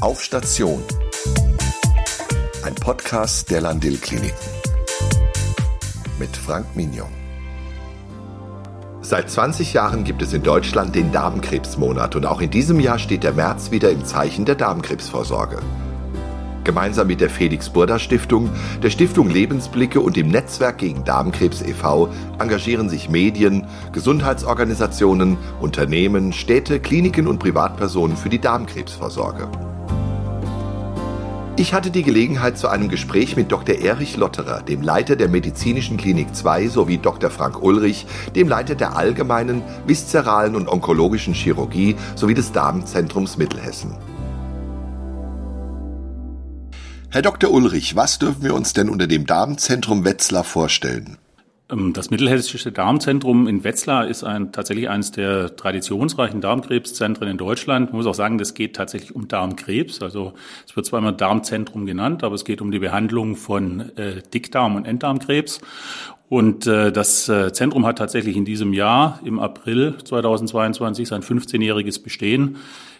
Auf Station. Ein Podcast der Landil Kliniken. Mit Frank Mignon. Seit 20 Jahren gibt es in Deutschland den Darmkrebsmonat und auch in diesem Jahr steht der März wieder im Zeichen der Darmkrebsvorsorge. Gemeinsam mit der Felix Burda Stiftung, der Stiftung Lebensblicke und dem Netzwerk gegen Darmkrebs e.V. engagieren sich Medien, Gesundheitsorganisationen, Unternehmen, Städte, Kliniken und Privatpersonen für die Darmkrebsvorsorge. Ich hatte die Gelegenheit zu einem Gespräch mit Dr. Erich Lotterer, dem Leiter der Medizinischen Klinik 2, sowie Dr. Frank Ulrich, dem Leiter der allgemeinen, viszeralen und onkologischen Chirurgie sowie des Darmzentrums Mittelhessen. Herr Dr. Ulrich, was dürfen wir uns denn unter dem Darmzentrum Wetzlar vorstellen? Ähm, das Mittelhessische Darmzentrum in Wetzlar ist ein, tatsächlich eines der traditionsreichen Darmkrebszentren in Deutschland. Man muss auch sagen, das geht tatsächlich um Darmkrebs. Also es wird zwar immer Darmzentrum genannt, aber es geht um die Behandlung von äh, Dickdarm- und Enddarmkrebs. Und äh, das äh, Zentrum hat tatsächlich in diesem Jahr, im April 2022, sein 15-jähriges Bestehen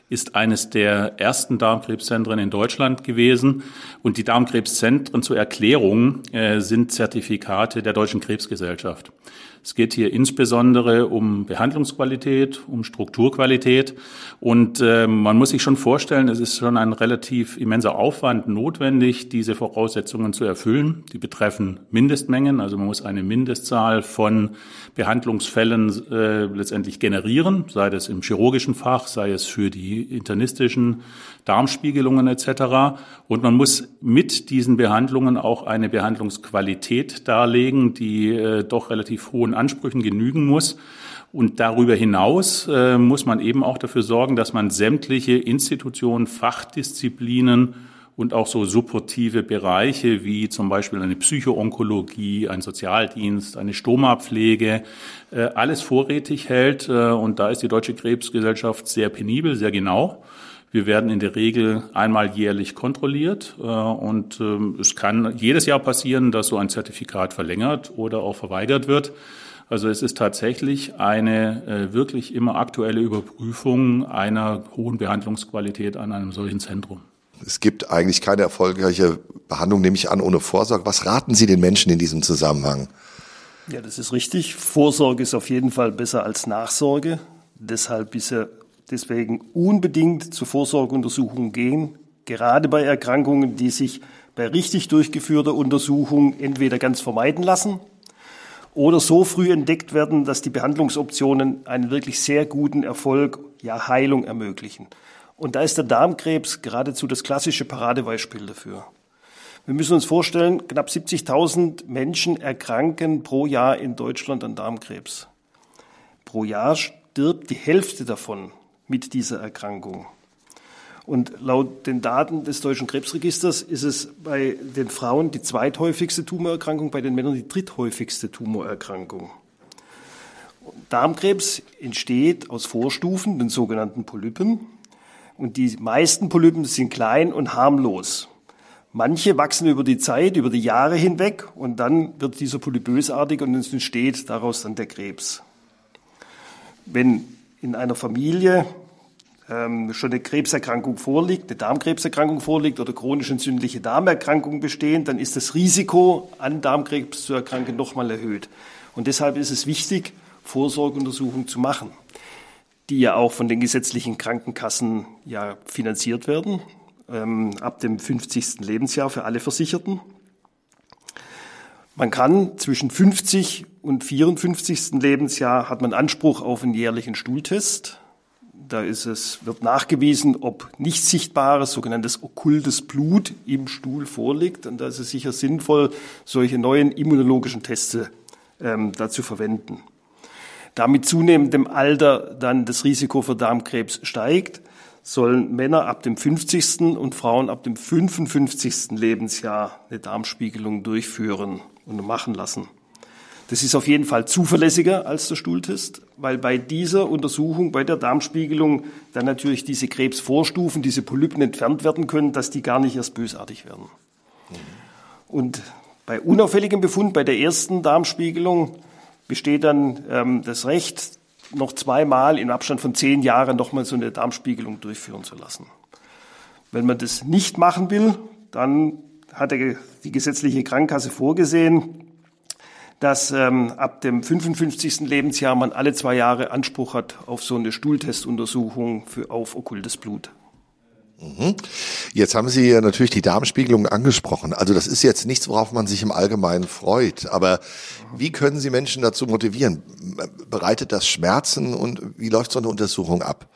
ist eines der ersten Darmkrebszentren in Deutschland gewesen. Und die Darmkrebszentren zur Erklärung äh, sind Zertifikate der Deutschen Krebsgesellschaft. Es geht hier insbesondere um Behandlungsqualität, um Strukturqualität. Und äh, man muss sich schon vorstellen, es ist schon ein relativ immenser Aufwand notwendig, diese Voraussetzungen zu erfüllen. Die betreffen Mindestmengen, also man muss eine Mindestzahl von Behandlungsfällen äh, letztendlich generieren, sei das im chirurgischen Fach, sei es für die internistischen Darmspiegelungen etc. Und man muss mit diesen Behandlungen auch eine Behandlungsqualität darlegen, die äh, doch relativ hohen Ansprüchen genügen muss. Und darüber hinaus äh, muss man eben auch dafür sorgen, dass man sämtliche Institutionen, Fachdisziplinen und auch so supportive Bereiche wie zum Beispiel eine Psychoonkologie, ein Sozialdienst, eine Stomapflege, äh, alles vorrätig hält. Äh, und da ist die Deutsche Krebsgesellschaft sehr penibel, sehr genau. Wir werden in der Regel einmal jährlich kontrolliert äh, und ähm, es kann jedes Jahr passieren, dass so ein Zertifikat verlängert oder auch verweigert wird. Also es ist tatsächlich eine wirklich immer aktuelle Überprüfung einer hohen Behandlungsqualität an einem solchen Zentrum. Es gibt eigentlich keine erfolgreiche Behandlung, nehme ich an, ohne Vorsorge. Was raten Sie den Menschen in diesem Zusammenhang? Ja, das ist richtig. Vorsorge ist auf jeden Fall besser als Nachsorge. Deshalb ist er deswegen unbedingt zur Vorsorgeuntersuchung gehen, gerade bei Erkrankungen, die sich bei richtig durchgeführter Untersuchung entweder ganz vermeiden lassen oder so früh entdeckt werden, dass die Behandlungsoptionen einen wirklich sehr guten Erfolg, ja Heilung ermöglichen. Und da ist der Darmkrebs geradezu das klassische Paradebeispiel dafür. Wir müssen uns vorstellen, knapp 70.000 Menschen erkranken pro Jahr in Deutschland an Darmkrebs. Pro Jahr stirbt die Hälfte davon mit dieser Erkrankung. Und laut den Daten des Deutschen Krebsregisters ist es bei den Frauen die zweithäufigste Tumorerkrankung, bei den Männern die dritthäufigste Tumorerkrankung. Darmkrebs entsteht aus Vorstufen, den sogenannten Polypen. Und die meisten Polypen sind klein und harmlos. Manche wachsen über die Zeit, über die Jahre hinweg und dann wird dieser Polyp bösartig und es entsteht daraus dann der Krebs. Wenn in einer Familie ähm, schon eine Krebserkrankung vorliegt, eine Darmkrebserkrankung vorliegt oder chronisch entzündliche Darmerkrankungen bestehen, dann ist das Risiko, an Darmkrebs zu erkranken, nochmal erhöht. Und deshalb ist es wichtig, Vorsorgeuntersuchungen zu machen die ja auch von den gesetzlichen Krankenkassen ja finanziert werden, ähm, ab dem 50. Lebensjahr für alle Versicherten. Man kann zwischen 50 und 54. Lebensjahr hat man Anspruch auf einen jährlichen Stuhltest. Da ist es, wird nachgewiesen, ob nicht sichtbares, sogenanntes okkultes Blut im Stuhl vorliegt. Und da ist es sicher sinnvoll, solche neuen immunologischen Teste ähm, dazu verwenden. Da mit zunehmendem Alter dann das Risiko für Darmkrebs steigt, sollen Männer ab dem 50. und Frauen ab dem 55. Lebensjahr eine Darmspiegelung durchführen und machen lassen. Das ist auf jeden Fall zuverlässiger als der Stuhltest, weil bei dieser Untersuchung, bei der Darmspiegelung dann natürlich diese Krebsvorstufen, diese Polypen entfernt werden können, dass die gar nicht erst bösartig werden. Und bei unauffälligem Befund, bei der ersten Darmspiegelung, besteht dann ähm, das Recht, noch zweimal im Abstand von zehn Jahren nochmal so eine Darmspiegelung durchführen zu lassen. Wenn man das nicht machen will, dann hat die gesetzliche Krankenkasse vorgesehen, dass ähm, ab dem 55. Lebensjahr man alle zwei Jahre Anspruch hat auf so eine Stuhltestuntersuchung für, auf okkultes Blut. Mhm. Jetzt haben Sie natürlich die Darmspiegelung angesprochen. Also das ist jetzt nichts, worauf man sich im Allgemeinen freut. Aber wie können Sie Menschen dazu motivieren? Bereitet das Schmerzen und wie läuft so eine Untersuchung ab?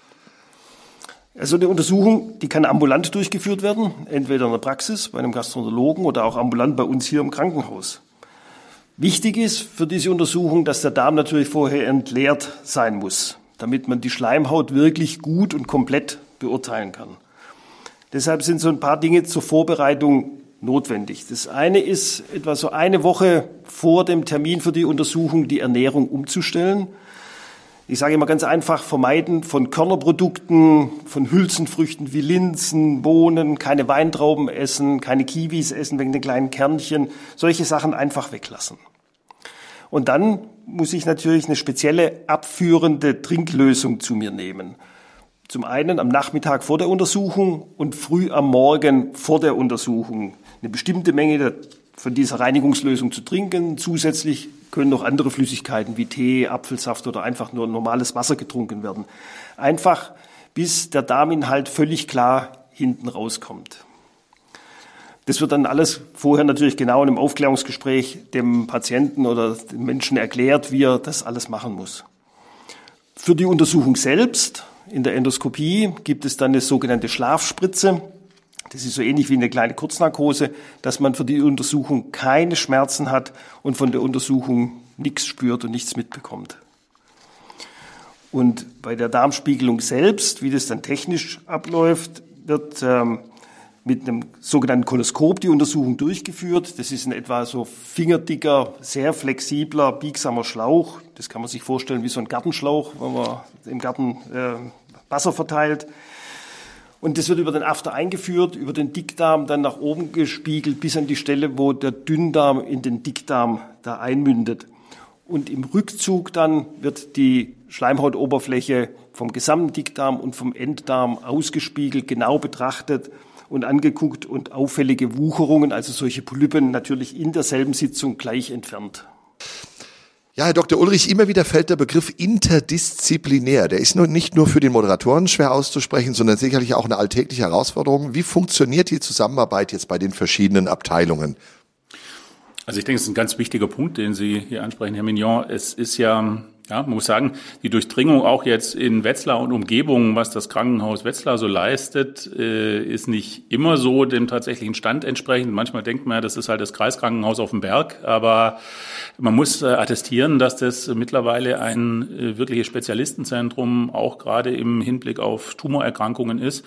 Also eine Untersuchung, die kann ambulant durchgeführt werden, entweder in der Praxis bei einem Gastroenterologen oder auch ambulant bei uns hier im Krankenhaus. Wichtig ist für diese Untersuchung, dass der Darm natürlich vorher entleert sein muss, damit man die Schleimhaut wirklich gut und komplett beurteilen kann. Deshalb sind so ein paar Dinge zur Vorbereitung notwendig. Das eine ist etwa so eine Woche vor dem Termin für die Untersuchung die Ernährung umzustellen. Ich sage immer ganz einfach, vermeiden von Körnerprodukten, von Hülsenfrüchten wie Linsen, Bohnen, keine Weintrauben essen, keine Kiwis essen wegen den kleinen Kernchen, solche Sachen einfach weglassen. Und dann muss ich natürlich eine spezielle abführende Trinklösung zu mir nehmen. Zum einen am Nachmittag vor der Untersuchung und früh am Morgen vor der Untersuchung eine bestimmte Menge von dieser Reinigungslösung zu trinken. Zusätzlich können noch andere Flüssigkeiten wie Tee, Apfelsaft oder einfach nur normales Wasser getrunken werden. Einfach bis der Darminhalt völlig klar hinten rauskommt. Das wird dann alles vorher natürlich genau in einem Aufklärungsgespräch dem Patienten oder dem Menschen erklärt, wie er das alles machen muss. Für die Untersuchung selbst in der Endoskopie gibt es dann eine sogenannte Schlafspritze. Das ist so ähnlich wie eine kleine Kurznarkose, dass man für die Untersuchung keine Schmerzen hat und von der Untersuchung nichts spürt und nichts mitbekommt. Und bei der Darmspiegelung selbst, wie das dann technisch abläuft, wird ähm, mit einem sogenannten Koloskop die Untersuchung durchgeführt. Das ist ein etwa so fingerdicker, sehr flexibler, biegsamer Schlauch. Das kann man sich vorstellen wie so ein Gartenschlauch, wenn man im Garten äh, Wasser verteilt. Und das wird über den After eingeführt, über den Dickdarm dann nach oben gespiegelt, bis an die Stelle, wo der Dünndarm in den Dickdarm da einmündet. Und im Rückzug dann wird die Schleimhautoberfläche vom gesamten Dickdarm und vom Enddarm ausgespiegelt, genau betrachtet und angeguckt und auffällige Wucherungen, also solche Polypen, natürlich in derselben Sitzung gleich entfernt. Ja, Herr Dr. Ulrich, immer wieder fällt der Begriff interdisziplinär. Der ist nur, nicht nur für den Moderatoren schwer auszusprechen, sondern sicherlich auch eine alltägliche Herausforderung. Wie funktioniert die Zusammenarbeit jetzt bei den verschiedenen Abteilungen? Also ich denke, es ist ein ganz wichtiger Punkt, den Sie hier ansprechen, Herr Mignon. Es ist ja ja, man muss sagen, die Durchdringung auch jetzt in Wetzlar und Umgebung, was das Krankenhaus Wetzlar so leistet, äh, ist nicht immer so dem tatsächlichen Stand entsprechend. Manchmal denkt man, das ist halt das Kreiskrankenhaus auf dem Berg, aber man muss äh, attestieren, dass das mittlerweile ein äh, wirkliches Spezialistenzentrum auch gerade im Hinblick auf Tumorerkrankungen ist.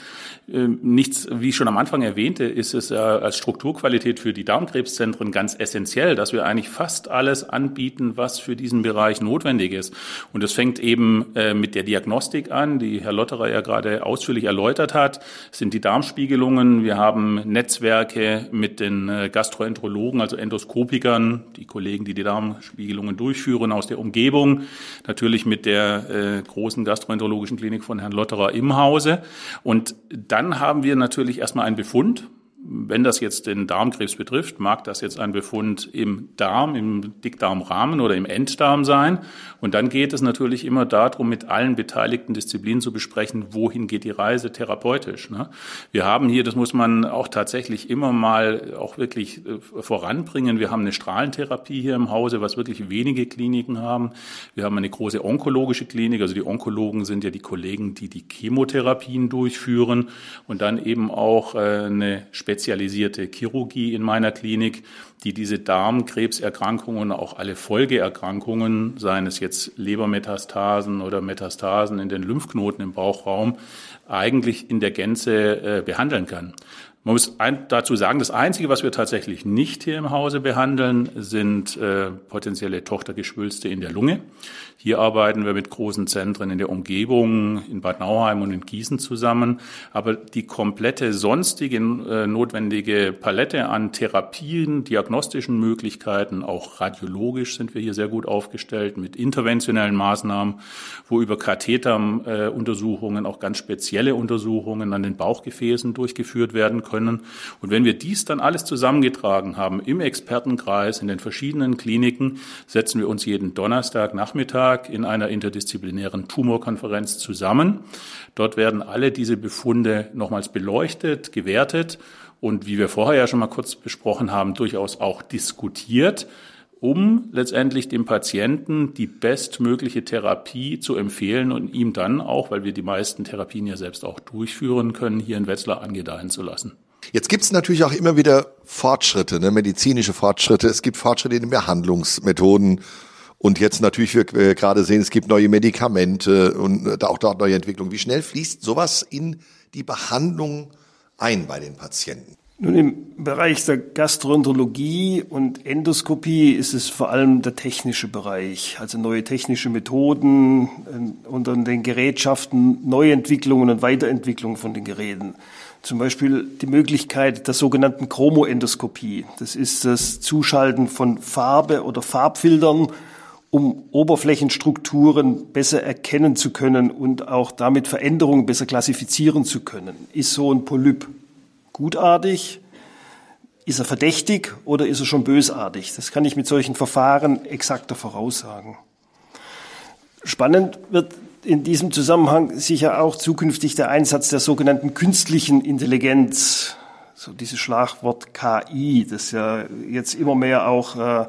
Nichts, wie ich schon am Anfang erwähnte, ist es als Strukturqualität für die Darmkrebszentren ganz essentiell, dass wir eigentlich fast alles anbieten, was für diesen Bereich notwendig ist. Und es fängt eben äh, mit der Diagnostik an, die Herr Lotterer ja gerade ausführlich erläutert hat. Es sind die Darmspiegelungen. Wir haben Netzwerke mit den äh, Gastroenterologen, also Endoskopikern, die Kollegen, die die Darmspiegelungen durchführen aus der Umgebung. Natürlich mit der äh, großen gastroenterologischen Klinik von Herrn Lotterer im Hause. Und dann haben wir natürlich erstmal einen Befund wenn das jetzt den Darmkrebs betrifft, mag das jetzt ein Befund im Darm, im Dickdarmrahmen oder im Enddarm sein. Und dann geht es natürlich immer darum, mit allen beteiligten Disziplinen zu besprechen, wohin geht die Reise therapeutisch. Ne? Wir haben hier, das muss man auch tatsächlich immer mal auch wirklich äh, voranbringen. Wir haben eine Strahlentherapie hier im Hause, was wirklich wenige Kliniken haben. Wir haben eine große onkologische Klinik. Also die Onkologen sind ja die Kollegen, die die Chemotherapien durchführen und dann eben auch äh, eine spezialisierte Chirurgie in meiner Klinik, die diese Darmkrebserkrankungen, auch alle Folgeerkrankungen, seien es jetzt Lebermetastasen oder Metastasen in den Lymphknoten im Bauchraum, eigentlich in der Gänze äh, behandeln kann. Man muss ein, dazu sagen, das Einzige, was wir tatsächlich nicht hier im Hause behandeln, sind äh, potenzielle Tochtergeschwülste in der Lunge. Hier arbeiten wir mit großen Zentren in der Umgebung, in Bad Nauheim und in Gießen zusammen. Aber die komplette sonstige äh, notwendige Palette an Therapien, diagnostischen Möglichkeiten, auch radiologisch sind wir hier sehr gut aufgestellt mit interventionellen Maßnahmen, wo über Katheteruntersuchungen äh, auch ganz spezielle Untersuchungen an den Bauchgefäßen durchgeführt werden können können. Und wenn wir dies dann alles zusammengetragen haben im Expertenkreis, in den verschiedenen Kliniken, setzen wir uns jeden Donnerstagnachmittag in einer interdisziplinären Tumorkonferenz zusammen. Dort werden alle diese Befunde nochmals beleuchtet, gewertet und wie wir vorher ja schon mal kurz besprochen haben, durchaus auch diskutiert um letztendlich dem Patienten die bestmögliche Therapie zu empfehlen und ihm dann auch, weil wir die meisten Therapien ja selbst auch durchführen können, hier in Wetzlar angedeihen zu lassen. Jetzt gibt es natürlich auch immer wieder Fortschritte, ne, medizinische Fortschritte. Es gibt Fortschritte in den Behandlungsmethoden. Und jetzt natürlich, wir gerade sehen, es gibt neue Medikamente und äh, auch dort neue Entwicklungen. Wie schnell fließt sowas in die Behandlung ein bei den Patienten? Nun, im Bereich der Gastroenterologie und Endoskopie ist es vor allem der technische Bereich, also neue technische Methoden äh, und an den Gerätschaften, Neuentwicklungen und Weiterentwicklungen von den Geräten. Zum Beispiel die Möglichkeit der sogenannten Chromoendoskopie. Das ist das Zuschalten von Farbe oder Farbfiltern, um Oberflächenstrukturen besser erkennen zu können und auch damit Veränderungen besser klassifizieren zu können. Ist so ein Polyp gutartig? Ist er verdächtig oder ist er schon bösartig? Das kann ich mit solchen Verfahren exakter voraussagen. Spannend wird in diesem Zusammenhang sicher auch zukünftig der Einsatz der sogenannten künstlichen Intelligenz, so dieses Schlagwort KI, das ja jetzt immer mehr auch äh,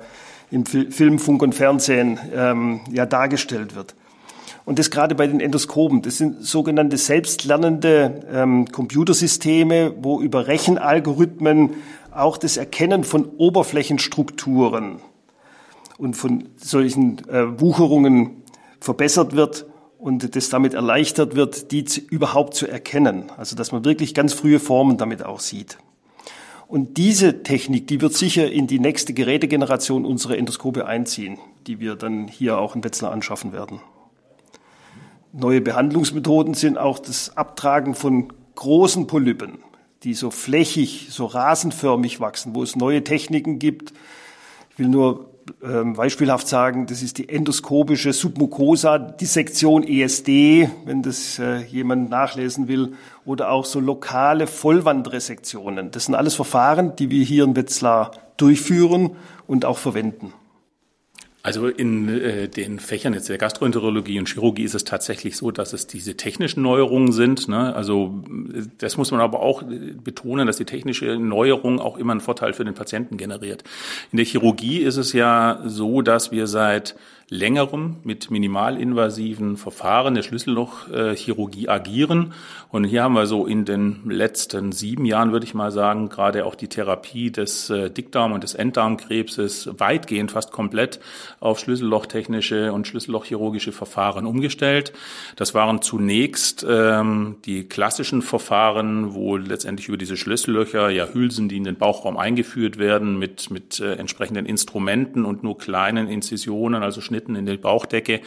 im Film, Funk und Fernsehen ähm, ja dargestellt wird. Und das gerade bei den Endoskopen. Das sind sogenannte selbstlernende ähm, Computersysteme, wo über Rechenalgorithmen auch das Erkennen von Oberflächenstrukturen und von solchen äh, Wucherungen verbessert wird und das damit erleichtert wird, die überhaupt zu erkennen. Also dass man wirklich ganz frühe Formen damit auch sieht. Und diese Technik, die wird sicher in die nächste Gerätegeneration unserer Endoskope einziehen, die wir dann hier auch in Wetzlar anschaffen werden. Neue Behandlungsmethoden sind auch das Abtragen von großen Polypen, die so flächig, so rasenförmig wachsen, wo es neue Techniken gibt. Ich will nur ähm, beispielhaft sagen, das ist die endoskopische Submucosa-Dissektion ESD, wenn das äh, jemand nachlesen will, oder auch so lokale Vollwandresektionen. Das sind alles Verfahren, die wir hier in Wetzlar durchführen und auch verwenden. Also in äh, den Fächern jetzt der Gastroenterologie und Chirurgie ist es tatsächlich so, dass es diese technischen Neuerungen sind. Ne? Also das muss man aber auch betonen, dass die technische Neuerung auch immer einen Vorteil für den Patienten generiert. In der Chirurgie ist es ja so, dass wir seit längerem mit minimalinvasiven Verfahren der Schlüssellochchirurgie agieren. Und hier haben wir so in den letzten sieben Jahren, würde ich mal sagen, gerade auch die Therapie des äh, Dickdarm- und des Enddarmkrebses weitgehend fast komplett auf schlüssellochtechnische und schlüssellochchirurgische Verfahren umgestellt. Das waren zunächst ähm, die klassischen Verfahren, wo letztendlich über diese Schlüssellöcher ja Hülsen, die in den Bauchraum eingeführt werden, mit, mit äh, entsprechenden Instrumenten und nur kleinen Inzisionen, also Schnitten in der Bauchdecke,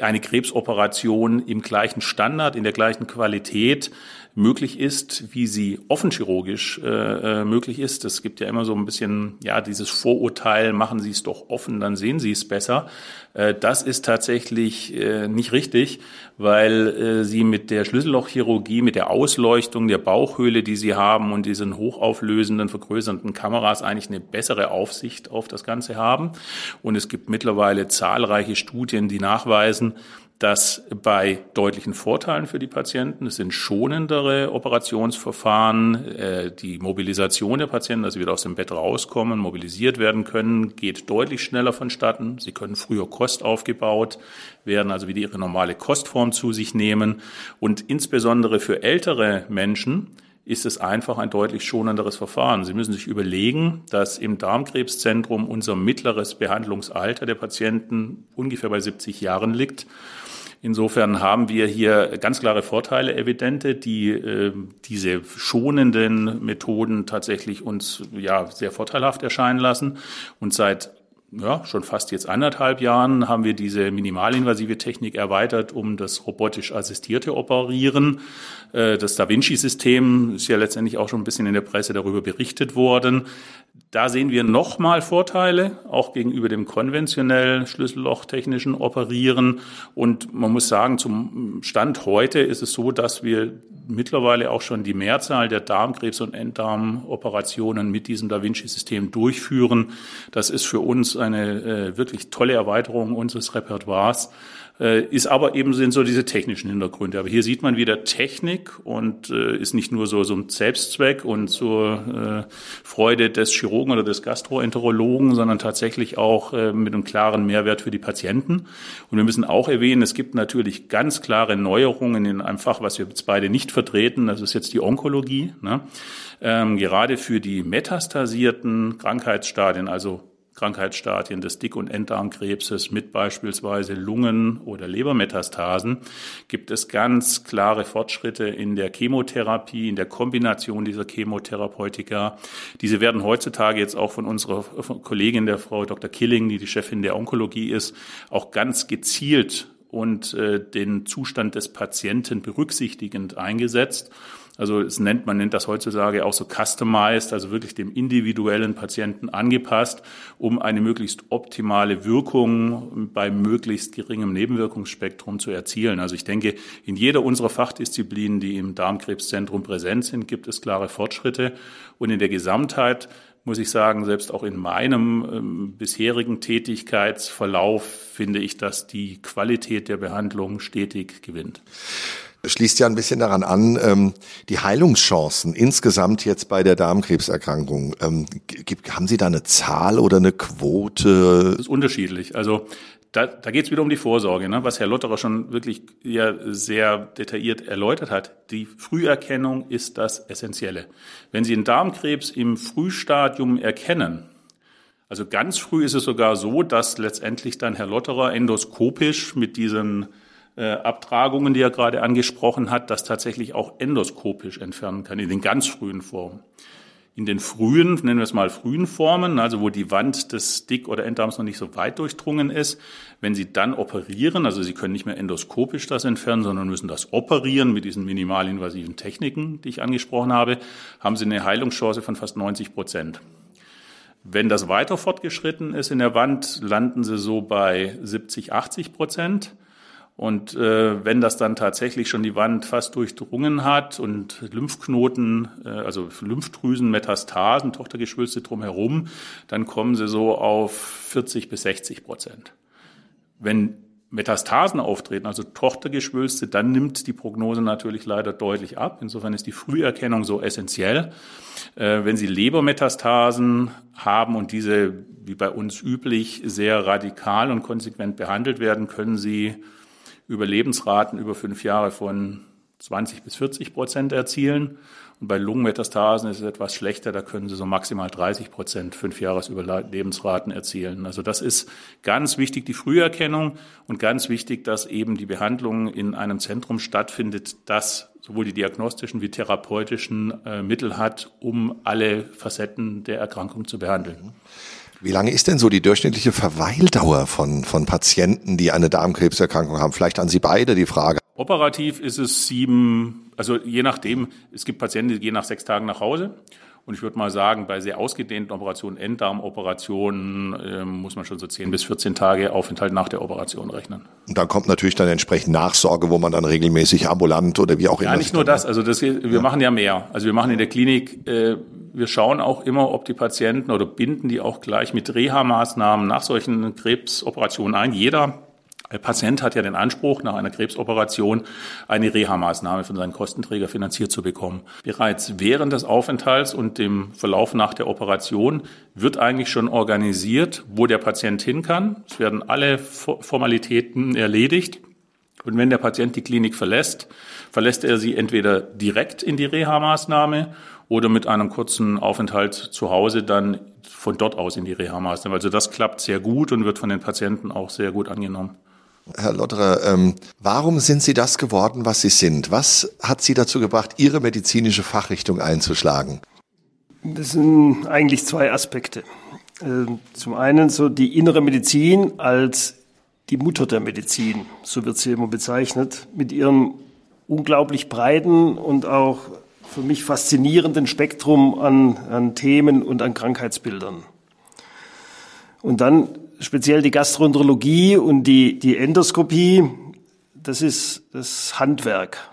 eine Krebsoperation im gleichen Standard, in der gleichen Qualität möglich ist, wie sie offenchirurgisch äh, äh, möglich ist. Es gibt ja immer so ein bisschen ja dieses Vorurteil, machen Sie es doch offen, dann sehen Sie es besser. Äh, das ist tatsächlich äh, nicht richtig, weil äh, Sie mit der Schlüssellochchirurgie, mit der Ausleuchtung der Bauchhöhle, die Sie haben und diesen hochauflösenden, vergrößernden Kameras eigentlich eine bessere Aufsicht auf das Ganze haben. Und es gibt mittlerweile zahlreiche Studien, die nachweisen, dass bei deutlichen Vorteilen für die Patienten, es sind schonendere Operationsverfahren, äh, die Mobilisation der Patienten, dass sie wieder aus dem Bett rauskommen, mobilisiert werden können, geht deutlich schneller vonstatten. Sie können früher Kost aufgebaut werden, also wieder ihre normale Kostform zu sich nehmen. Und insbesondere für ältere Menschen ist es einfach ein deutlich schonenderes Verfahren. Sie müssen sich überlegen, dass im Darmkrebszentrum unser mittleres Behandlungsalter der Patienten ungefähr bei 70 Jahren liegt Insofern haben wir hier ganz klare Vorteile evidente, die äh, diese schonenden Methoden tatsächlich uns ja sehr vorteilhaft erscheinen lassen. Und seit ja, schon fast jetzt anderthalb Jahren haben wir diese minimalinvasive Technik erweitert um das robotisch assistierte Operieren. Äh, das Da Vinci-System ist ja letztendlich auch schon ein bisschen in der Presse darüber berichtet worden. Da sehen wir nochmal Vorteile, auch gegenüber dem konventionell schlüssellochtechnischen Operieren. Und man muss sagen, zum Stand heute ist es so, dass wir mittlerweile auch schon die Mehrzahl der Darmkrebs- und Enddarmoperationen mit diesem Da Vinci-System durchführen. Das ist für uns eine äh, wirklich tolle Erweiterung unseres Repertoires. Äh, ist aber eben sind so diese technischen Hintergründe. Aber hier sieht man wieder Technik und äh, ist nicht nur so, so ein Selbstzweck und zur äh, Freude des Chirurgen oder des Gastroenterologen, sondern tatsächlich auch äh, mit einem klaren Mehrwert für die Patienten. Und wir müssen auch erwähnen, es gibt natürlich ganz klare Neuerungen in einem Fach, was wir jetzt beide nicht vertreten. Das ist jetzt die Onkologie. Ne? Ähm, gerade für die metastasierten Krankheitsstadien, also Krankheitsstadien des Dick- und Enddarmkrebses mit beispielsweise Lungen- oder Lebermetastasen gibt es ganz klare Fortschritte in der Chemotherapie, in der Kombination dieser Chemotherapeutika. Diese werden heutzutage jetzt auch von unserer Kollegin, der Frau Dr. Killing, die die Chefin der Onkologie ist, auch ganz gezielt und äh, den Zustand des Patienten berücksichtigend eingesetzt. Also es nennt, man nennt das heutzutage auch so customized, also wirklich dem individuellen Patienten angepasst, um eine möglichst optimale Wirkung bei möglichst geringem Nebenwirkungsspektrum zu erzielen. Also ich denke, in jeder unserer Fachdisziplinen, die im Darmkrebszentrum präsent sind, gibt es klare Fortschritte. Und in der Gesamtheit muss ich sagen, selbst auch in meinem ähm, bisherigen Tätigkeitsverlauf finde ich, dass die Qualität der Behandlung stetig gewinnt schließt ja ein bisschen daran an, ähm, die Heilungschancen insgesamt jetzt bei der Darmkrebserkrankung. Ähm, gibt, haben Sie da eine Zahl oder eine Quote? Das ist unterschiedlich. Also da, da geht es wieder um die Vorsorge, ne? was Herr Lotterer schon wirklich ja sehr detailliert erläutert hat. Die Früherkennung ist das Essentielle. Wenn Sie einen Darmkrebs im Frühstadium erkennen, also ganz früh ist es sogar so, dass letztendlich dann Herr Lotterer endoskopisch mit diesen äh, Abtragungen, die er gerade angesprochen hat, das tatsächlich auch endoskopisch entfernen kann, in den ganz frühen Formen. In den frühen, nennen wir es mal frühen Formen, also wo die Wand des Dick- oder Enddarms noch nicht so weit durchdrungen ist, wenn Sie dann operieren, also Sie können nicht mehr endoskopisch das entfernen, sondern müssen das operieren mit diesen minimalinvasiven Techniken, die ich angesprochen habe, haben Sie eine Heilungschance von fast 90 Prozent. Wenn das weiter fortgeschritten ist in der Wand, landen Sie so bei 70, 80 Prozent. Und äh, wenn das dann tatsächlich schon die Wand fast durchdrungen hat und Lymphknoten, äh, also Lymphdrüsen, Metastasen, Tochtergeschwülste drumherum, dann kommen sie so auf 40 bis 60 Prozent. Wenn Metastasen auftreten, also Tochtergeschwülste, dann nimmt die Prognose natürlich leider deutlich ab. Insofern ist die Früherkennung so essentiell. Äh, wenn Sie Lebermetastasen haben und diese, wie bei uns üblich, sehr radikal und konsequent behandelt werden, können Sie Überlebensraten über fünf Jahre von 20 bis 40 Prozent erzielen. Und bei Lungenmetastasen ist es etwas schlechter, da können sie so maximal 30 Prozent fünf Jahresüberlebensraten erzielen. Also das ist ganz wichtig, die Früherkennung und ganz wichtig, dass eben die Behandlung in einem Zentrum stattfindet, das sowohl die diagnostischen wie therapeutischen äh, Mittel hat, um alle Facetten der Erkrankung zu behandeln. Wie lange ist denn so die durchschnittliche Verweildauer von, von Patienten, die eine Darmkrebserkrankung haben? Vielleicht an Sie beide die Frage. Operativ ist es sieben, also je nachdem, es gibt Patienten, die gehen nach sechs Tagen nach Hause. Und ich würde mal sagen, bei sehr ausgedehnten Operationen, Enddarmoperationen, äh, muss man schon so 10 bis 14 Tage Aufenthalt nach der Operation rechnen. Und dann kommt natürlich dann entsprechend Nachsorge, wo man dann regelmäßig ambulant oder wie auch immer. Ja, nicht nur das. Also das, wir ja. machen ja mehr. Also wir machen in der Klinik, äh, wir schauen auch immer, ob die Patienten oder binden die auch gleich mit Reha-Maßnahmen nach solchen Krebsoperationen ein. Jeder der Patient hat ja den Anspruch, nach einer Krebsoperation eine Reha-Maßnahme von seinen Kostenträger finanziert zu bekommen. Bereits während des Aufenthalts und dem Verlauf nach der Operation wird eigentlich schon organisiert, wo der Patient hin kann. Es werden alle Formalitäten erledigt. Und wenn der Patient die Klinik verlässt, verlässt er sie entweder direkt in die Reha-Maßnahme oder mit einem kurzen Aufenthalt zu Hause dann von dort aus in die Reha-Maßnahme. Also das klappt sehr gut und wird von den Patienten auch sehr gut angenommen. Herr Lotterer, ähm, warum sind Sie das geworden, was Sie sind? Was hat Sie dazu gebracht, Ihre medizinische Fachrichtung einzuschlagen? Das sind eigentlich zwei Aspekte. Ähm, zum einen so die innere Medizin als die Mutter der Medizin, so wird sie immer bezeichnet, mit ihrem unglaublich breiten und auch für mich faszinierenden Spektrum an, an Themen und an Krankheitsbildern. Und dann speziell die Gastroenterologie und die, die Endoskopie, das ist das Handwerk.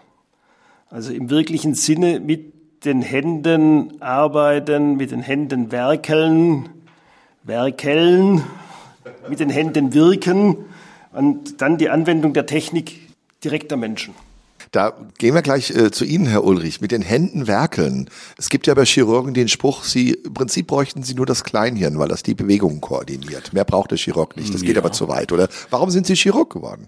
Also im wirklichen Sinne mit den Händen arbeiten, mit den Händen werkeln, werkeln, mit den Händen wirken und dann die Anwendung der Technik direkt am Menschen. Da gehen wir gleich äh, zu Ihnen, Herr Ulrich, mit den Händen werkeln. Es gibt ja bei Chirurgen den Spruch, Sie im Prinzip bräuchten Sie nur das Kleinhirn, weil das die Bewegungen koordiniert. Mehr braucht der Chirurg nicht. Das geht ja. aber zu weit, oder? Warum sind Sie Chirurg geworden?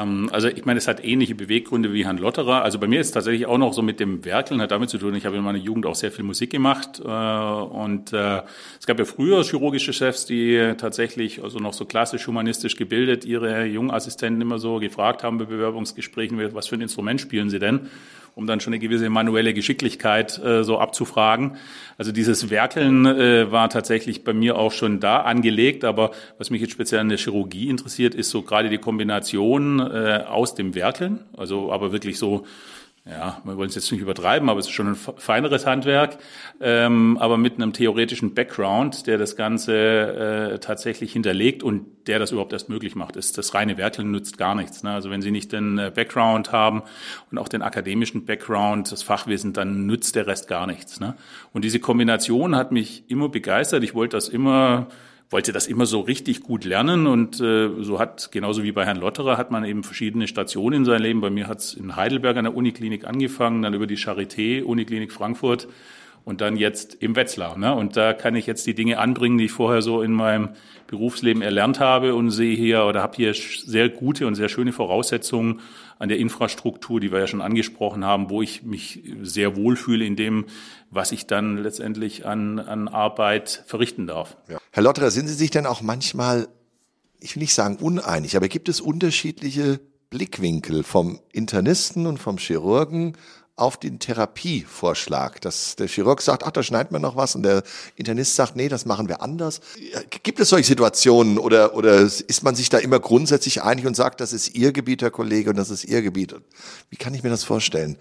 Ähm, also ich meine, es hat ähnliche Beweggründe wie Herrn Lotterer. Also bei mir ist es tatsächlich auch noch so mit dem Werkeln hat damit zu tun. Ich habe in meiner Jugend auch sehr viel Musik gemacht äh, und äh, es gab ja früher chirurgische Chefs, die tatsächlich also noch so klassisch humanistisch gebildet ihre Jungassistenten immer so gefragt haben bei Bewerbungsgesprächen, was für ein Instrument spielen sie denn? Um dann schon eine gewisse manuelle Geschicklichkeit äh, so abzufragen. Also dieses Werkeln äh, war tatsächlich bei mir auch schon da angelegt, aber was mich jetzt speziell an der Chirurgie interessiert, ist so gerade die Kombination äh, aus dem Werkeln, also aber wirklich so ja, wir wollen es jetzt nicht übertreiben, aber es ist schon ein feineres Handwerk, ähm, aber mit einem theoretischen Background, der das Ganze äh, tatsächlich hinterlegt und der das überhaupt erst möglich macht. Ist das reine Werkeln nützt gar nichts. Ne? Also wenn Sie nicht den äh, Background haben und auch den akademischen Background, das Fachwissen, dann nützt der Rest gar nichts. Ne? Und diese Kombination hat mich immer begeistert. Ich wollte das immer wollte das immer so richtig gut lernen und äh, so hat, genauso wie bei Herrn Lotterer, hat man eben verschiedene Stationen in seinem Leben. Bei mir hat es in Heidelberg an der Uniklinik angefangen, dann über die Charité, Uniklinik Frankfurt und dann jetzt im Wetzlar. Ne? Und da kann ich jetzt die Dinge anbringen, die ich vorher so in meinem Berufsleben erlernt habe und sehe hier oder habe hier sehr gute und sehr schöne Voraussetzungen an der Infrastruktur, die wir ja schon angesprochen haben, wo ich mich sehr wohlfühle in dem, was ich dann letztendlich an, an Arbeit verrichten darf. Ja. Herr Lotterer, sind Sie sich denn auch manchmal, ich will nicht sagen uneinig, aber gibt es unterschiedliche Blickwinkel vom Internisten und vom Chirurgen auf den Therapievorschlag, dass der Chirurg sagt, ach, da schneidet man noch was und der Internist sagt, nee, das machen wir anders. Gibt es solche Situationen oder, oder ist man sich da immer grundsätzlich einig und sagt, das ist Ihr Gebiet, Herr Kollege, und das ist Ihr Gebiet? Wie kann ich mir das vorstellen?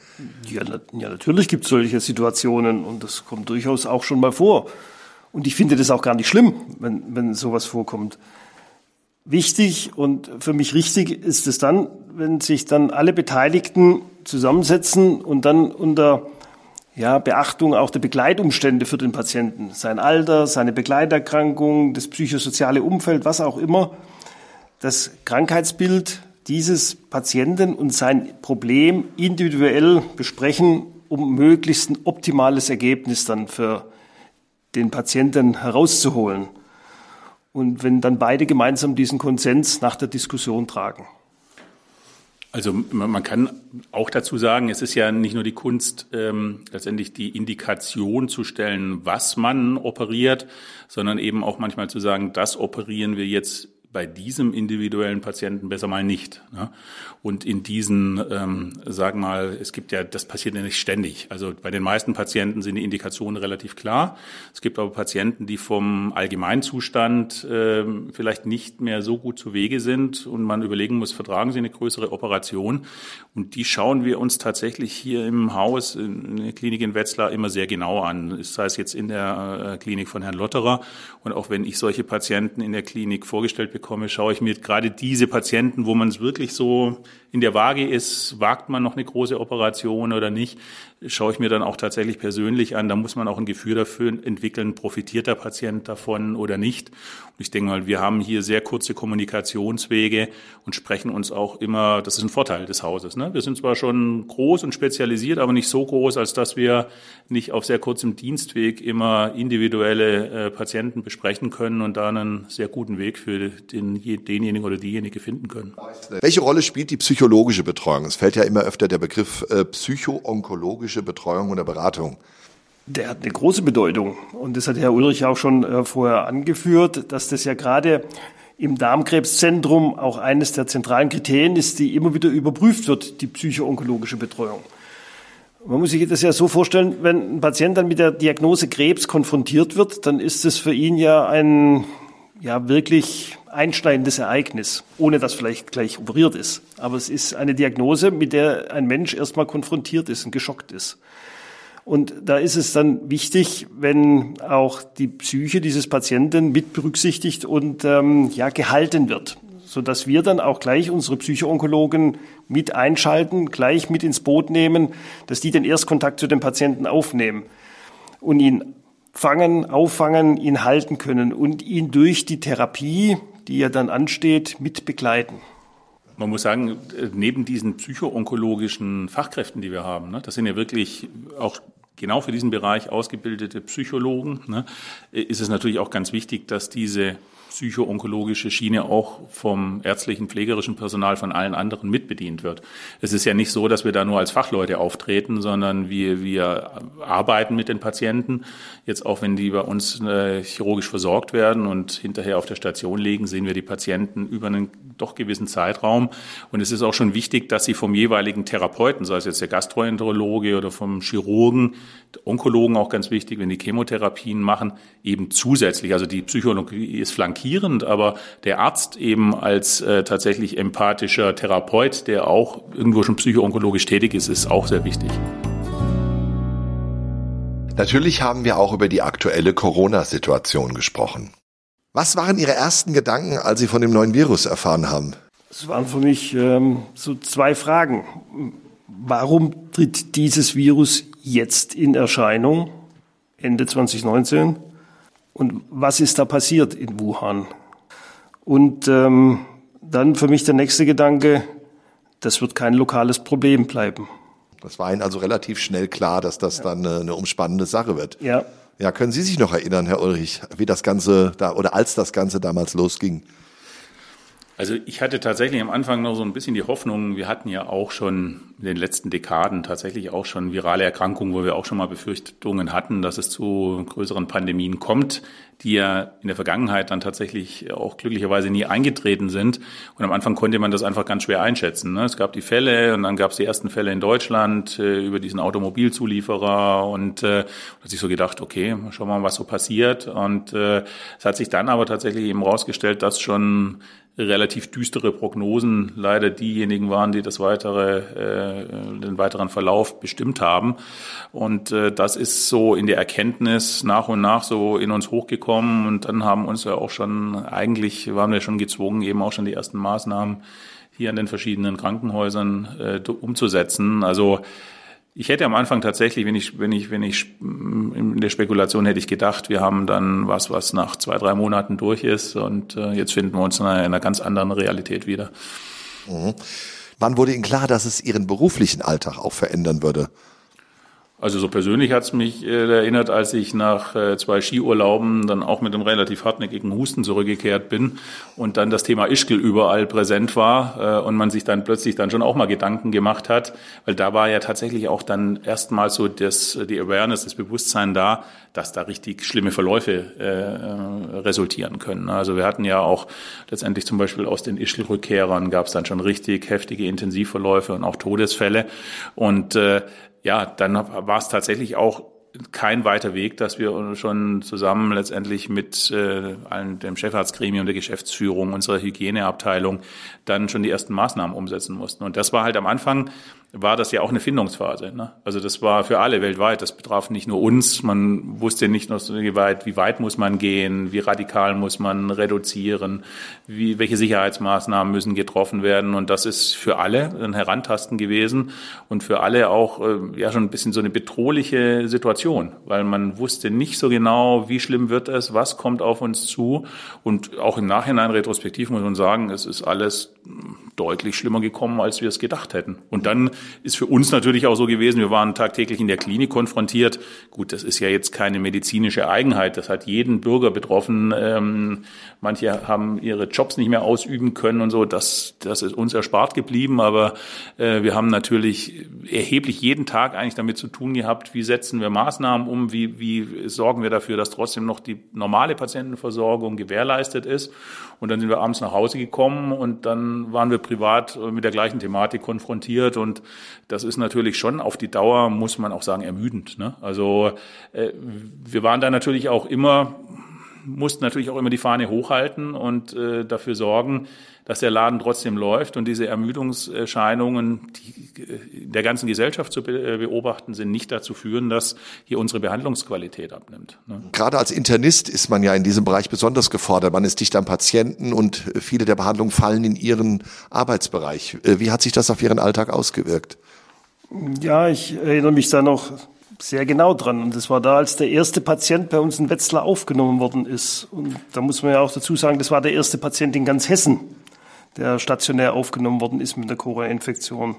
Ja, ja natürlich gibt es solche Situationen und das kommt durchaus auch schon mal vor. Und ich finde das auch gar nicht schlimm, wenn, wenn sowas vorkommt. Wichtig und für mich richtig ist es dann, wenn sich dann alle Beteiligten zusammensetzen und dann unter ja, Beachtung auch der Begleitumstände für den Patienten, sein Alter, seine Begleiterkrankung, das psychosoziale Umfeld, was auch immer, das Krankheitsbild dieses Patienten und sein Problem individuell besprechen, um möglichst ein optimales Ergebnis dann für den Patienten herauszuholen. Und wenn dann beide gemeinsam diesen Konsens nach der Diskussion tragen. Also man kann auch dazu sagen, es ist ja nicht nur die Kunst, ähm, letztendlich die Indikation zu stellen, was man operiert, sondern eben auch manchmal zu sagen, das operieren wir jetzt bei diesem individuellen Patienten besser mal nicht. Ne? Und in diesen, ähm, sagen mal, es gibt ja, das passiert ja nicht ständig. Also bei den meisten Patienten sind die Indikationen relativ klar. Es gibt aber Patienten, die vom Allgemeinzustand ähm, vielleicht nicht mehr so gut zu Wege sind und man überlegen muss, vertragen sie eine größere Operation. Und die schauen wir uns tatsächlich hier im Haus, in der Klinik in Wetzlar, immer sehr genau an. Das heißt jetzt in der äh, Klinik von Herrn Lotterer. Und auch wenn ich solche Patienten in der Klinik vorgestellt schaue ich mir gerade diese Patienten, wo man es wirklich so in der Waage ist, wagt man noch eine große Operation oder nicht, schaue ich mir dann auch tatsächlich persönlich an. Da muss man auch ein Gefühl dafür entwickeln, profitiert der Patient davon oder nicht. Und ich denke mal, wir haben hier sehr kurze Kommunikationswege und sprechen uns auch immer, das ist ein Vorteil des Hauses. Ne? Wir sind zwar schon groß und spezialisiert, aber nicht so groß, als dass wir nicht auf sehr kurzem Dienstweg immer individuelle äh, Patienten besprechen können und da einen sehr guten Weg für den, denjenigen oder diejenige finden können. Welche Rolle spielt die Psychologie psychologische Betreuung. Es fällt ja immer öfter der Begriff äh, psychoonkologische Betreuung oder Beratung. Der hat eine große Bedeutung. Und das hat Herr Ulrich auch schon äh, vorher angeführt, dass das ja gerade im Darmkrebszentrum auch eines der zentralen Kriterien ist, die immer wieder überprüft wird, die psychoonkologische Betreuung. Man muss sich das ja so vorstellen, wenn ein Patient dann mit der Diagnose Krebs konfrontiert wird, dann ist es für ihn ja ein ja wirklich einschneidendes Ereignis, ohne dass vielleicht gleich operiert ist. Aber es ist eine Diagnose, mit der ein Mensch erstmal konfrontiert ist und geschockt ist. Und da ist es dann wichtig, wenn auch die Psyche dieses Patienten mit berücksichtigt und ähm, ja gehalten wird, so dass wir dann auch gleich unsere Psychoonkologen mit einschalten, gleich mit ins Boot nehmen, dass die den Erstkontakt zu dem Patienten aufnehmen und ihn fangen, auffangen, ihn halten können und ihn durch die Therapie, die ja dann ansteht, mit begleiten. Man muss sagen, neben diesen psychoonkologischen Fachkräften, die wir haben, ne, das sind ja wirklich auch genau für diesen Bereich ausgebildete Psychologen, ne, ist es natürlich auch ganz wichtig, dass diese psychoonkologische Schiene auch vom ärztlichen, pflegerischen Personal von allen anderen mitbedient wird. Es ist ja nicht so, dass wir da nur als Fachleute auftreten, sondern wir, wir arbeiten mit den Patienten. Jetzt auch wenn die bei uns äh, chirurgisch versorgt werden und hinterher auf der Station liegen, sehen wir die Patienten über einen doch gewissen Zeitraum. Und es ist auch schon wichtig, dass sie vom jeweiligen Therapeuten, sei es jetzt der Gastroenterologe oder vom Chirurgen, Onkologen auch ganz wichtig, wenn die Chemotherapien machen, eben zusätzlich, also die Psychologie ist flankierend, aber der Arzt eben als äh, tatsächlich empathischer Therapeut, der auch irgendwo schon psychoonkologisch tätig ist, ist auch sehr wichtig. Natürlich haben wir auch über die aktuelle Corona-Situation gesprochen. Was waren Ihre ersten Gedanken, als Sie von dem neuen Virus erfahren haben? Es waren für mich ähm, so zwei Fragen. Warum tritt dieses Virus jetzt in Erscheinung, Ende 2019? Und was ist da passiert in Wuhan? Und ähm, dann für mich der nächste Gedanke, das wird kein lokales Problem bleiben. Das war Ihnen also relativ schnell klar, dass das ja. dann eine, eine umspannende Sache wird. Ja, ja, können Sie sich noch erinnern, Herr Ulrich, wie das Ganze da oder als das Ganze damals losging? Also ich hatte tatsächlich am Anfang noch so ein bisschen die Hoffnung, wir hatten ja auch schon in den letzten Dekaden tatsächlich auch schon virale Erkrankungen, wo wir auch schon mal Befürchtungen hatten, dass es zu größeren Pandemien kommt, die ja in der Vergangenheit dann tatsächlich auch glücklicherweise nie eingetreten sind. Und am Anfang konnte man das einfach ganz schwer einschätzen. Ne? Es gab die Fälle und dann gab es die ersten Fälle in Deutschland äh, über diesen Automobilzulieferer und äh, hat sich so gedacht, okay, schauen wir mal, was so passiert. Und äh, es hat sich dann aber tatsächlich eben rausgestellt, dass schon relativ düstere Prognosen leider diejenigen waren, die das weitere, äh, den weiteren Verlauf bestimmt haben. Und äh, das ist so in der Erkenntnis nach und nach so in uns hochgekommen. Und dann haben uns ja auch schon, eigentlich waren wir schon gezwungen, eben auch schon die ersten Maßnahmen hier an den verschiedenen Krankenhäusern äh, umzusetzen. Also ich hätte am Anfang tatsächlich, wenn ich, wenn ich, wenn ich in der Spekulation hätte ich gedacht, wir haben dann was, was nach zwei, drei Monaten durch ist und äh, jetzt finden wir uns in einer, in einer ganz anderen Realität wieder. Mhm. Wann wurde Ihnen klar, dass es Ihren beruflichen Alltag auch verändern würde? Also so persönlich hat es mich äh, erinnert, als ich nach äh, zwei Skiurlauben dann auch mit einem relativ hartnäckigen Husten zurückgekehrt bin und dann das Thema Ischgl überall präsent war äh, und man sich dann plötzlich dann schon auch mal Gedanken gemacht hat, weil da war ja tatsächlich auch dann erstmal so das, die Awareness, das Bewusstsein da, dass da richtig schlimme Verläufe äh, resultieren können. Also wir hatten ja auch letztendlich zum Beispiel aus den Ischgl-Rückkehrern gab es dann schon richtig heftige Intensivverläufe und auch Todesfälle und äh, ja, dann war es tatsächlich auch kein weiter Weg, dass wir schon zusammen letztendlich mit äh, dem Chefarztgremium, der Geschäftsführung, unserer Hygieneabteilung dann schon die ersten Maßnahmen umsetzen mussten. Und das war halt am Anfang war das ja auch eine Findungsphase. Ne? Also das war für alle weltweit. Das betraf nicht nur uns. Man wusste nicht noch so wie weit, wie weit muss man gehen, wie radikal muss man reduzieren, wie, welche Sicherheitsmaßnahmen müssen getroffen werden. Und das ist für alle ein Herantasten gewesen und für alle auch äh, ja schon ein bisschen so eine bedrohliche Situation, weil man wusste nicht so genau, wie schlimm wird es, was kommt auf uns zu. Und auch im Nachhinein retrospektiv muss man sagen, es ist alles deutlich schlimmer gekommen, als wir es gedacht hätten. Und dann ist für uns natürlich auch so gewesen. Wir waren tagtäglich in der Klinik konfrontiert. Gut, das ist ja jetzt keine medizinische Eigenheit. Das hat jeden Bürger betroffen. Ähm, manche haben ihre Jobs nicht mehr ausüben können und so. Das, das ist uns erspart geblieben. Aber äh, wir haben natürlich erheblich jeden Tag eigentlich damit zu tun gehabt, wie setzen wir Maßnahmen um, wie, wie sorgen wir dafür, dass trotzdem noch die normale Patientenversorgung gewährleistet ist. Und dann sind wir abends nach Hause gekommen und dann waren wir privat mit der gleichen Thematik konfrontiert. Und das ist natürlich schon auf die Dauer, muss man auch sagen, ermüdend. Ne? Also äh, wir waren da natürlich auch immer mussten natürlich auch immer die Fahne hochhalten und äh, dafür sorgen, dass der Laden trotzdem läuft und diese Ermüdungserscheinungen, die in der ganzen Gesellschaft zu äh, beobachten sind, nicht dazu führen, dass hier unsere Behandlungsqualität abnimmt. Ne? Gerade als Internist ist man ja in diesem Bereich besonders gefordert. Man ist dicht am Patienten und viele der Behandlungen fallen in Ihren Arbeitsbereich. Äh, wie hat sich das auf Ihren Alltag ausgewirkt? Ja, ich erinnere mich da noch sehr genau dran. Und das war da, als der erste Patient bei uns in Wetzlar aufgenommen worden ist. Und da muss man ja auch dazu sagen, das war der erste Patient in ganz Hessen, der stationär aufgenommen worden ist mit der Corona-Infektion.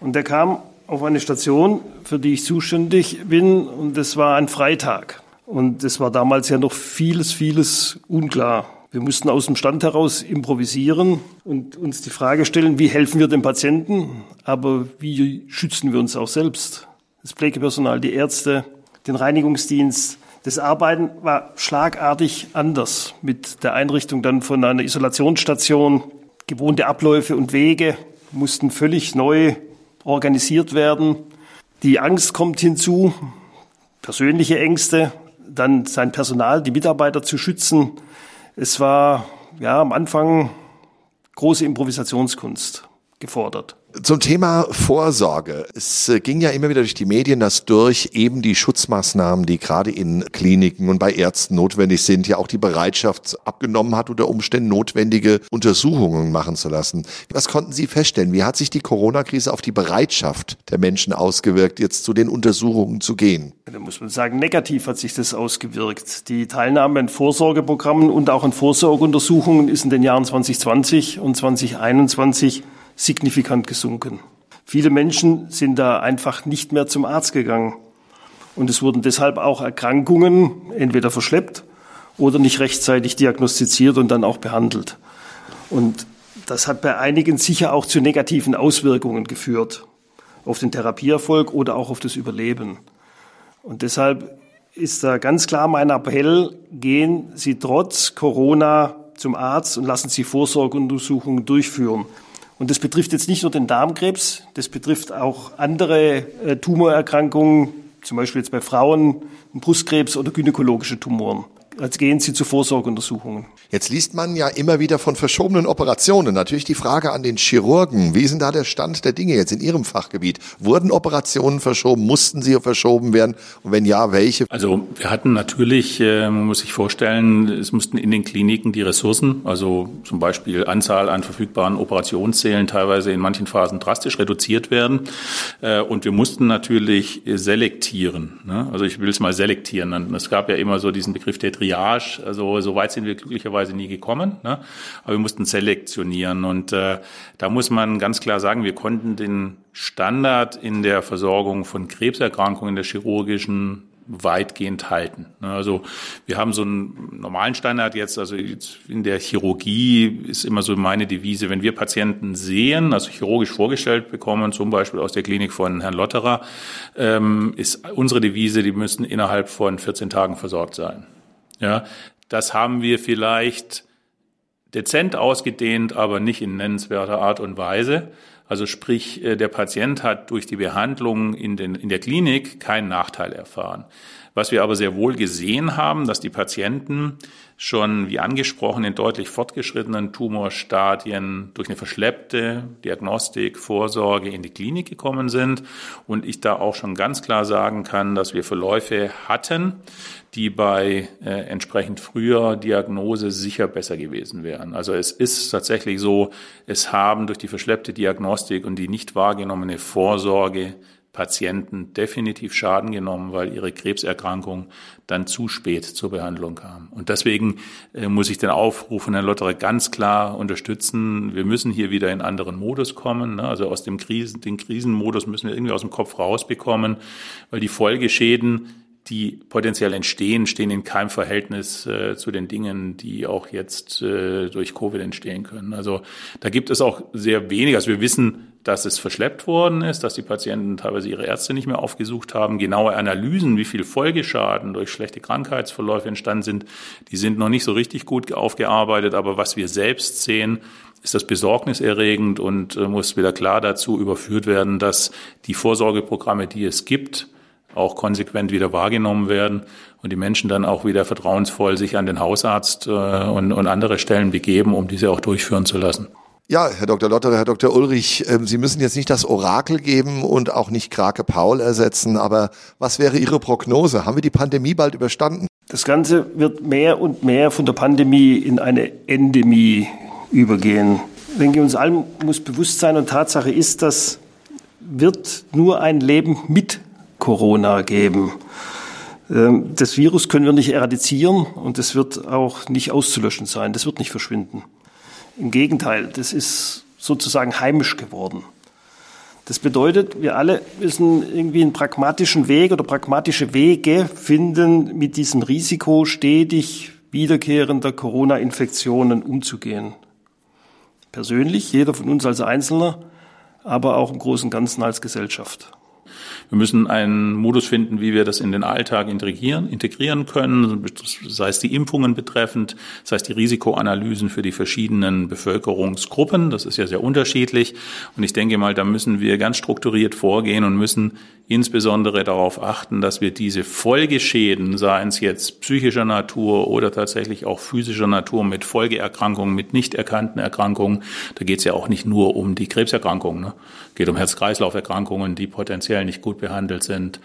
Und der kam auf eine Station, für die ich zuständig bin, und das war ein Freitag. Und es war damals ja noch vieles, vieles unklar. Wir mussten aus dem Stand heraus improvisieren und uns die Frage stellen, wie helfen wir dem Patienten, aber wie schützen wir uns auch selbst? Das Pflegepersonal, die Ärzte, den Reinigungsdienst, das Arbeiten war schlagartig anders mit der Einrichtung dann von einer Isolationsstation. Gewohnte Abläufe und Wege mussten völlig neu organisiert werden. Die Angst kommt hinzu, persönliche Ängste, dann sein Personal, die Mitarbeiter zu schützen. Es war ja am Anfang große Improvisationskunst gefordert. Zum Thema Vorsorge. Es äh, ging ja immer wieder durch die Medien, dass durch eben die Schutzmaßnahmen, die gerade in Kliniken und bei Ärzten notwendig sind, ja auch die Bereitschaft abgenommen hat, unter Umständen notwendige Untersuchungen machen zu lassen. Was konnten Sie feststellen? Wie hat sich die Corona-Krise auf die Bereitschaft der Menschen ausgewirkt, jetzt zu den Untersuchungen zu gehen? Da muss man sagen, negativ hat sich das ausgewirkt. Die Teilnahme an Vorsorgeprogrammen und auch an Vorsorgeuntersuchungen ist in den Jahren 2020 und 2021 signifikant gesunken. Viele Menschen sind da einfach nicht mehr zum Arzt gegangen. Und es wurden deshalb auch Erkrankungen entweder verschleppt oder nicht rechtzeitig diagnostiziert und dann auch behandelt. Und das hat bei einigen sicher auch zu negativen Auswirkungen geführt auf den Therapieerfolg oder auch auf das Überleben. Und deshalb ist da ganz klar mein Appell, gehen Sie trotz Corona zum Arzt und lassen Sie Vorsorgeuntersuchungen durchführen. Und das betrifft jetzt nicht nur den Darmkrebs, das betrifft auch andere äh, Tumorerkrankungen, zum Beispiel jetzt bei Frauen, Brustkrebs oder gynäkologische Tumoren als gehen Sie zu Vorsorgeuntersuchungen. Jetzt liest man ja immer wieder von verschobenen Operationen. Natürlich die Frage an den Chirurgen. Wie ist denn da der Stand der Dinge jetzt in Ihrem Fachgebiet? Wurden Operationen verschoben? Mussten sie verschoben werden? Und wenn ja, welche? Also wir hatten natürlich, äh, man muss sich vorstellen, es mussten in den Kliniken die Ressourcen, also zum Beispiel Anzahl an verfügbaren Operationssälen teilweise in manchen Phasen drastisch reduziert werden. Äh, und wir mussten natürlich selektieren. Ne? Also ich will es mal selektieren. Es gab ja immer so diesen Begriff der Triage. Also so weit sind wir glücklicherweise nie gekommen. Ne? Aber wir mussten selektionieren. Und äh, da muss man ganz klar sagen, wir konnten den Standard in der Versorgung von Krebserkrankungen, der chirurgischen weitgehend halten. Ne? Also wir haben so einen normalen Standard jetzt, also in der Chirurgie ist immer so meine Devise, wenn wir Patienten sehen, also chirurgisch vorgestellt bekommen, zum Beispiel aus der Klinik von Herrn Lotterer, ähm, ist unsere Devise, die müssen innerhalb von 14 Tagen versorgt sein. Ja, das haben wir vielleicht dezent ausgedehnt, aber nicht in nennenswerter Art und Weise. Also sprich, äh, der Patient hat durch die Behandlung in, den, in der Klinik keinen Nachteil erfahren. Was wir aber sehr wohl gesehen haben, dass die Patienten schon, wie angesprochen, in deutlich fortgeschrittenen Tumorstadien durch eine verschleppte Diagnostik, Vorsorge in die Klinik gekommen sind. Und ich da auch schon ganz klar sagen kann, dass wir Verläufe hatten, die bei äh, entsprechend früher Diagnose sicher besser gewesen wären. Also es ist tatsächlich so, es haben durch die verschleppte Diagnostik und die nicht wahrgenommene Vorsorge Patienten definitiv Schaden genommen, weil ihre Krebserkrankung dann zu spät zur Behandlung kam. Und deswegen äh, muss ich den Aufruf von Herrn Lotterer ganz klar unterstützen. Wir müssen hier wieder in anderen Modus kommen. Ne? Also aus dem Krisen, den Krisenmodus müssen wir irgendwie aus dem Kopf rausbekommen, weil die Folgeschäden die potenziell entstehen, stehen in keinem Verhältnis äh, zu den Dingen, die auch jetzt äh, durch Covid entstehen können. Also da gibt es auch sehr wenig. Also wir wissen, dass es verschleppt worden ist, dass die Patienten teilweise ihre Ärzte nicht mehr aufgesucht haben. Genaue Analysen, wie viel Folgeschaden durch schlechte Krankheitsverläufe entstanden sind, die sind noch nicht so richtig gut aufgearbeitet. Aber was wir selbst sehen, ist das besorgniserregend und äh, muss wieder klar dazu überführt werden, dass die Vorsorgeprogramme, die es gibt, auch konsequent wieder wahrgenommen werden und die Menschen dann auch wieder vertrauensvoll sich an den Hausarzt äh, und, und andere Stellen begeben, um diese auch durchführen zu lassen. Ja, Herr Dr. Lotterer, Herr Dr. Ulrich, ähm, Sie müssen jetzt nicht das Orakel geben und auch nicht Krake Paul ersetzen, aber was wäre Ihre Prognose? Haben wir die Pandemie bald überstanden? Das Ganze wird mehr und mehr von der Pandemie in eine Endemie übergehen. Ich denke, uns allen muss bewusst sein und Tatsache ist, dass wird nur ein Leben mit Corona geben. Ähm, das Virus können wir nicht eradizieren und es wird auch nicht auszulöschen sein. Das wird nicht verschwinden. Im Gegenteil, das ist sozusagen heimisch geworden. Das bedeutet, wir alle müssen irgendwie einen pragmatischen Weg oder pragmatische Wege finden, mit diesem Risiko stetig wiederkehrender Corona-Infektionen umzugehen. Persönlich, jeder von uns als Einzelner, aber auch im Großen und Ganzen als Gesellschaft. Wir müssen einen Modus finden, wie wir das in den Alltag integrieren, integrieren können, sei es die Impfungen betreffend, sei es die Risikoanalysen für die verschiedenen Bevölkerungsgruppen. Das ist ja sehr unterschiedlich. Und ich denke mal, da müssen wir ganz strukturiert vorgehen und müssen insbesondere darauf achten, dass wir diese Folgeschäden, seien es jetzt psychischer Natur oder tatsächlich auch physischer Natur mit Folgeerkrankungen, mit nicht erkannten Erkrankungen, da geht es ja auch nicht nur um die Krebserkrankungen, ne? geht um Herz-Kreislauf-Erkrankungen, die potenziell nicht gut behandelt sind.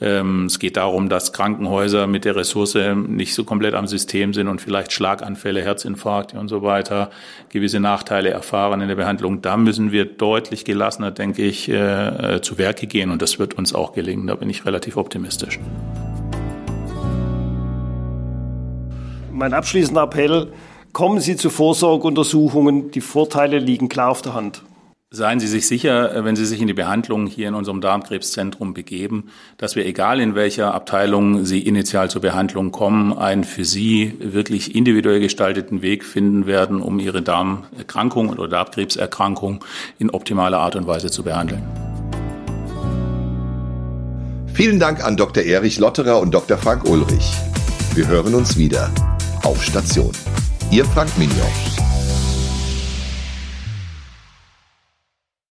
Ähm, es geht darum, dass Krankenhäuser mit der Ressource nicht so komplett am System sind und vielleicht Schlaganfälle, Herzinfarkte und so weiter gewisse Nachteile erfahren in der Behandlung. Da müssen wir deutlich gelassener, denke ich, äh, äh, zu Werke gehen und das wird uns auch gelingen. Da bin ich relativ optimistisch. Mein abschließender Appell, kommen Sie zu Vorsorgeuntersuchungen. Die Vorteile liegen klar auf der Hand. Seien Sie sich sicher, äh, wenn Sie sich in die Behandlung hier in unserem Darmkrebszentrum begeben, dass wir, egal in welcher Abteilung Sie initial zur Behandlung kommen, einen für Sie wirklich individuell gestalteten Weg finden werden, um Ihre Darmerkrankung oder Darmkrebserkrankung in optimaler Art und Weise zu behandeln. Vielen Dank an Dr. Erich Lotterer und Dr. Frank Ulrich. Wir hören uns wieder auf Station. Ihr Frank Mignon.